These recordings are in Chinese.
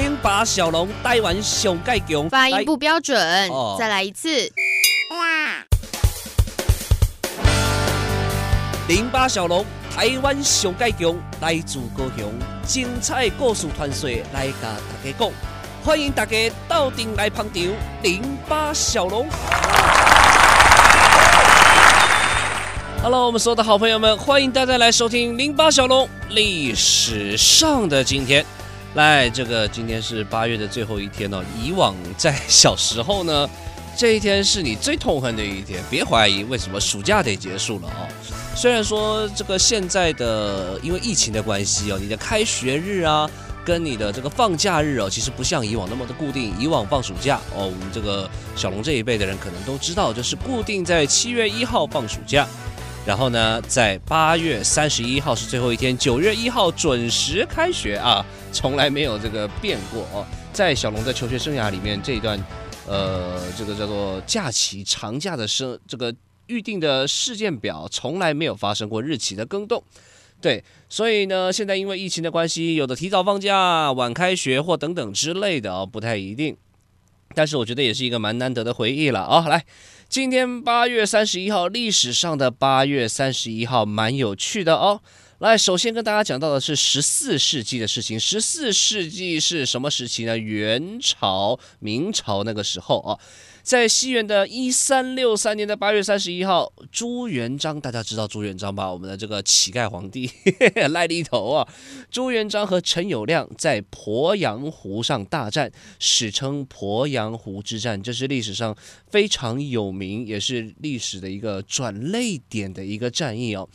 零八小龙台湾上盖强，发音不标准，哦、再来一次。哇零八小龙台湾上盖强，来自高雄，精彩故事传说来甲大家讲，欢迎大家到顶来捧场。零八小龙，Hello，我们所有的好朋友们，欢迎大家来收听零八小龙历史上的今天。来，这个今天是八月的最后一天哦。以往在小时候呢，这一天是你最痛恨的一天。别怀疑，为什么暑假得结束了哦？虽然说这个现在的因为疫情的关系哦，你的开学日啊，跟你的这个放假日哦，其实不像以往那么的固定。以往放暑假哦，我们这个小龙这一辈的人可能都知道，就是固定在七月一号放暑假。然后呢，在八月三十一号是最后一天，九月一号准时开学啊，从来没有这个变过哦。在小龙的求学生涯里面，这一段，呃，这个叫做假期长假的生这个预定的事件表，从来没有发生过日期的更动。对，所以呢，现在因为疫情的关系，有的提早放假、晚开学或等等之类的哦，不太一定。但是我觉得也是一个蛮难得的回忆了啊、哦，来。今天八月三十一号，历史上的八月三十一号蛮有趣的哦。来，首先跟大家讲到的是十四世纪的事情。十四世纪是什么时期呢？元朝、明朝那个时候啊。在西元的一三六三年的八月三十一号，朱元璋，大家知道朱元璋吧？我们的这个乞丐皇帝，赖了一头啊！朱元璋和陈友谅在鄱阳湖上大战，史称鄱阳湖之战，这是历史上非常有名，也是历史的一个转捩点的一个战役哦。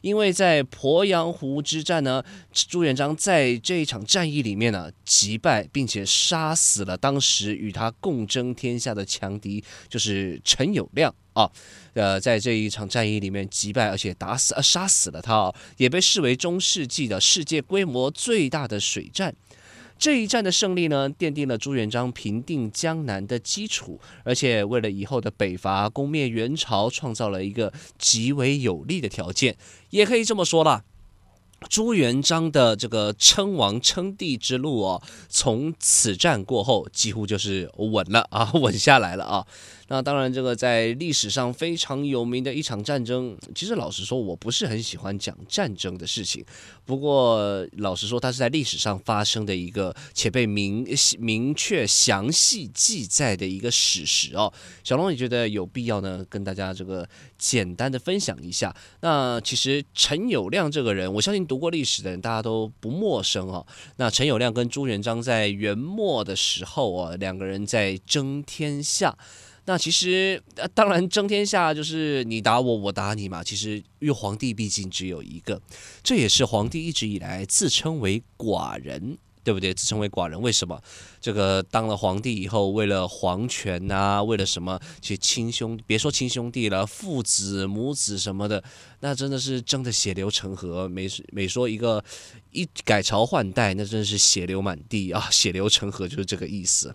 因为在鄱阳湖之战呢，朱元璋在这一场战役里面呢击败并且杀死了当时与他共争天下的强敌，就是陈友谅啊。呃，在这一场战役里面击败而且打死呃杀死了他啊，也被视为中世纪的世界规模最大的水战。这一战的胜利呢，奠定了朱元璋平定江南的基础，而且为了以后的北伐、攻灭元朝创造了一个极为有利的条件，也可以这么说吧。朱元璋的这个称王称帝之路哦，从此战过后几乎就是稳了啊，稳下来了啊。那当然，这个在历史上非常有名的一场战争，其实老实说，我不是很喜欢讲战争的事情。不过，老实说，它是在历史上发生的一个且被明明确详细记载的一个史实哦。小龙也觉得有必要呢，跟大家这个简单的分享一下。那其实陈友谅这个人，我相信读过历史的人大家都不陌生哦。那陈友谅跟朱元璋在元末的时候啊，两个人在争天下。那其实，当然争天下就是你打我，我打你嘛。其实，因为皇帝毕竟只有一个，这也是皇帝一直以来自称为寡人，对不对？自称为寡人，为什么？这个当了皇帝以后，为了皇权呐、啊，为了什么？其实亲兄，别说亲兄弟了，父子、母子什么的，那真的是争得血流成河。每每说一个一改朝换代，那真的是血流满地啊，血流成河就是这个意思。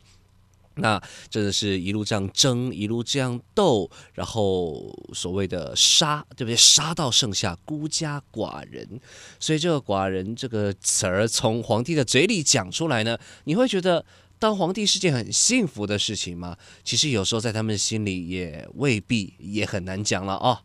那真的是一路这样争，一路这样斗，然后所谓的杀，对不对？杀到剩下孤家寡人，所以这个“寡人”这个词儿从皇帝的嘴里讲出来呢，你会觉得当皇帝是件很幸福的事情吗？其实有时候在他们心里也未必，也很难讲了啊、哦。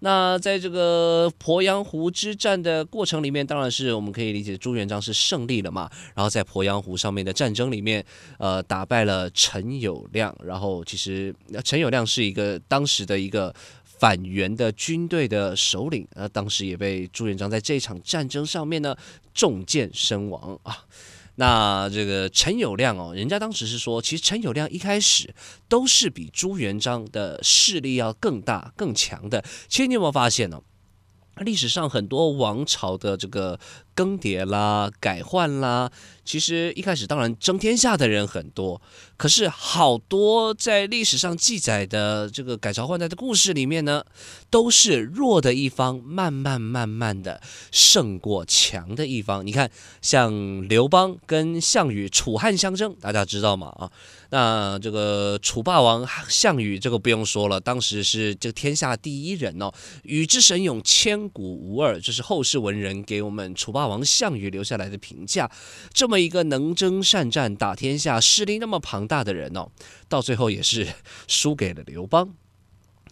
那在这个鄱阳湖之战的过程里面，当然是我们可以理解朱元璋是胜利了嘛。然后在鄱阳湖上面的战争里面，呃，打败了陈友谅。然后其实陈友谅是一个当时的一个反元的军队的首领，呃，当时也被朱元璋在这场战争上面呢中箭身亡啊。那这个陈友谅哦，人家当时是说，其实陈友谅一开始都是比朱元璋的势力要更大、更强的。其实你有没有发现呢？历史上很多王朝的这个更迭啦、改换啦，其实一开始当然争天下的人很多，可是好多在历史上记载的这个改朝换代的故事里面呢，都是弱的一方慢慢慢慢的胜过强的一方。你看，像刘邦跟项羽楚汉相争，大家知道吗？啊，那这个楚霸王项羽这个不用说了，当时是这个天下第一人哦，与之神勇，千古无二，这是后世文人给我们楚霸王。王项羽留下来的评价。这么一个能征善战、打天下、势力那么庞大的人哦，到最后也是输给了刘邦。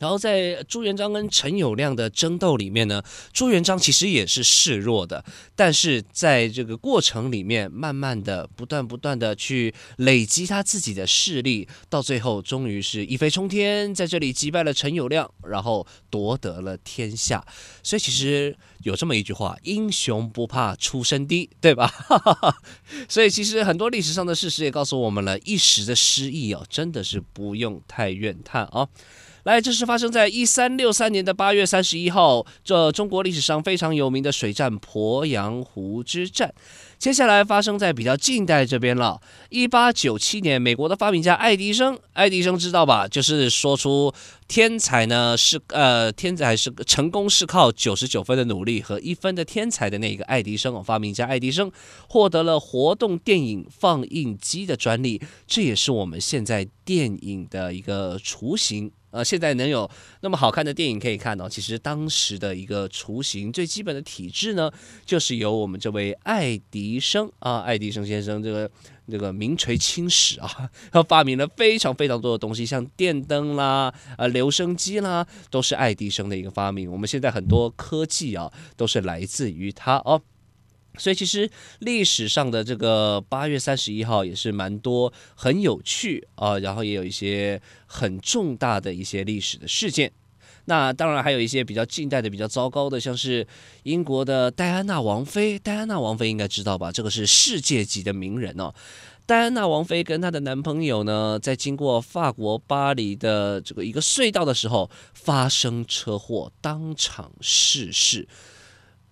然后在朱元璋跟陈友谅的争斗里面呢，朱元璋其实也是示弱的，但是在这个过程里面，慢慢的、不断不断的去累积他自己的势力，到最后终于是一飞冲天，在这里击败了陈友谅，然后夺得了天下。所以其实有这么一句话：“英雄不怕出身低”，对吧？所以其实很多历史上的事实也告诉我们了，一时的失意哦，真的是不用太怨叹啊。来，这是发生在一三六三年的八月三十一号，这中国历史上非常有名的水战鄱阳湖之战。接下来发生在比较近代这边了，一八九七年，美国的发明家爱迪生，爱迪生知道吧？就是说出天才呢是呃天才是成功是靠九十九分的努力和一分的天才的那个爱迪生，发明家爱迪生获得了活动电影放映机的专利，这也是我们现在电影的一个雏形。呃，现在能有那么好看的电影可以看哦，其实当时的一个雏形最基本的体制呢，就是由我们这位爱迪生啊，爱迪生先生这个这个名垂青史啊，他发明了非常非常多的东西，像电灯啦、呃留声机啦，都是爱迪生的一个发明。我们现在很多科技啊，都是来自于他哦。所以其实历史上的这个八月三十一号也是蛮多很有趣啊，然后也有一些很重大的一些历史的事件。那当然还有一些比较近代的比较糟糕的，像是英国的戴安娜王妃。戴安娜王妃应该知道吧？这个是世界级的名人哦。戴安娜王妃跟她的男朋友呢，在经过法国巴黎的这个一个隧道的时候发生车祸，当场逝世。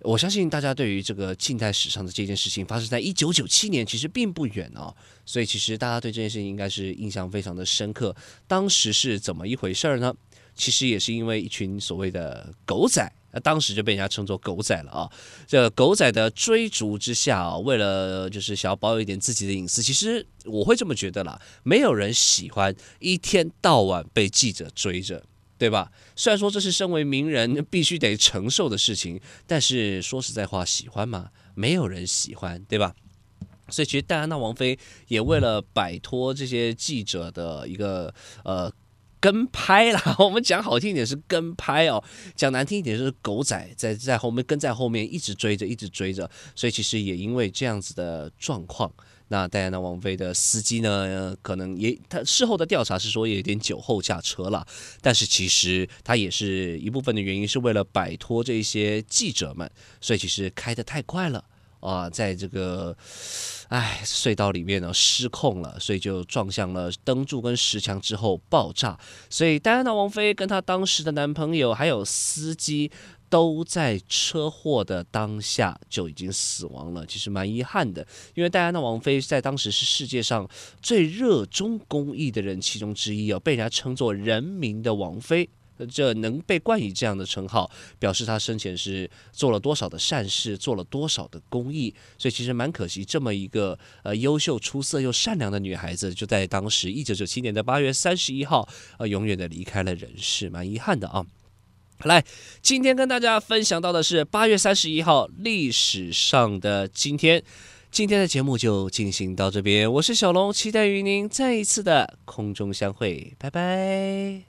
我相信大家对于这个近代史上的这件事情发生在一九九七年，其实并不远哦，所以其实大家对这件事情应该是印象非常的深刻。当时是怎么一回事呢？其实也是因为一群所谓的狗仔，那当时就被人家称作狗仔了啊。这狗仔的追逐之下啊，为了就是想要保有一点自己的隐私，其实我会这么觉得啦，没有人喜欢一天到晚被记者追着。对吧？虽然说这是身为名人必须得承受的事情，但是说实在话，喜欢吗？没有人喜欢，对吧？所以其实戴安娜王妃也为了摆脱这些记者的一个呃跟拍啦，我们讲好听一点是跟拍哦，讲难听一点就是狗仔在在后面跟在后面一直追着，一直追着，所以其实也因为这样子的状况。那戴安娜王妃的司机呢，可能也他事后的调查是说也有点酒后驾车了，但是其实他也是一部分的原因是为了摆脱这些记者们，所以其实开得太快了啊，在这个哎隧道里面呢失控了，所以就撞向了灯柱跟石墙之后爆炸，所以戴安娜王妃跟她当时的男朋友还有司机。都在车祸的当下就已经死亡了，其实蛮遗憾的。因为戴安娜王妃在当时是世界上最热衷公益的人其中之一哦，被人家称作“人民的王妃”。这能被冠以这样的称号，表示她生前是做了多少的善事，做了多少的公益。所以其实蛮可惜，这么一个呃优秀、出色又善良的女孩子，就在当时一九九七年的八月三十一号，呃，永远的离开了人世，蛮遗憾的啊。来，今天跟大家分享到的是八月三十一号历史上的今天。今天的节目就进行到这边，我是小龙，期待与您再一次的空中相会，拜拜。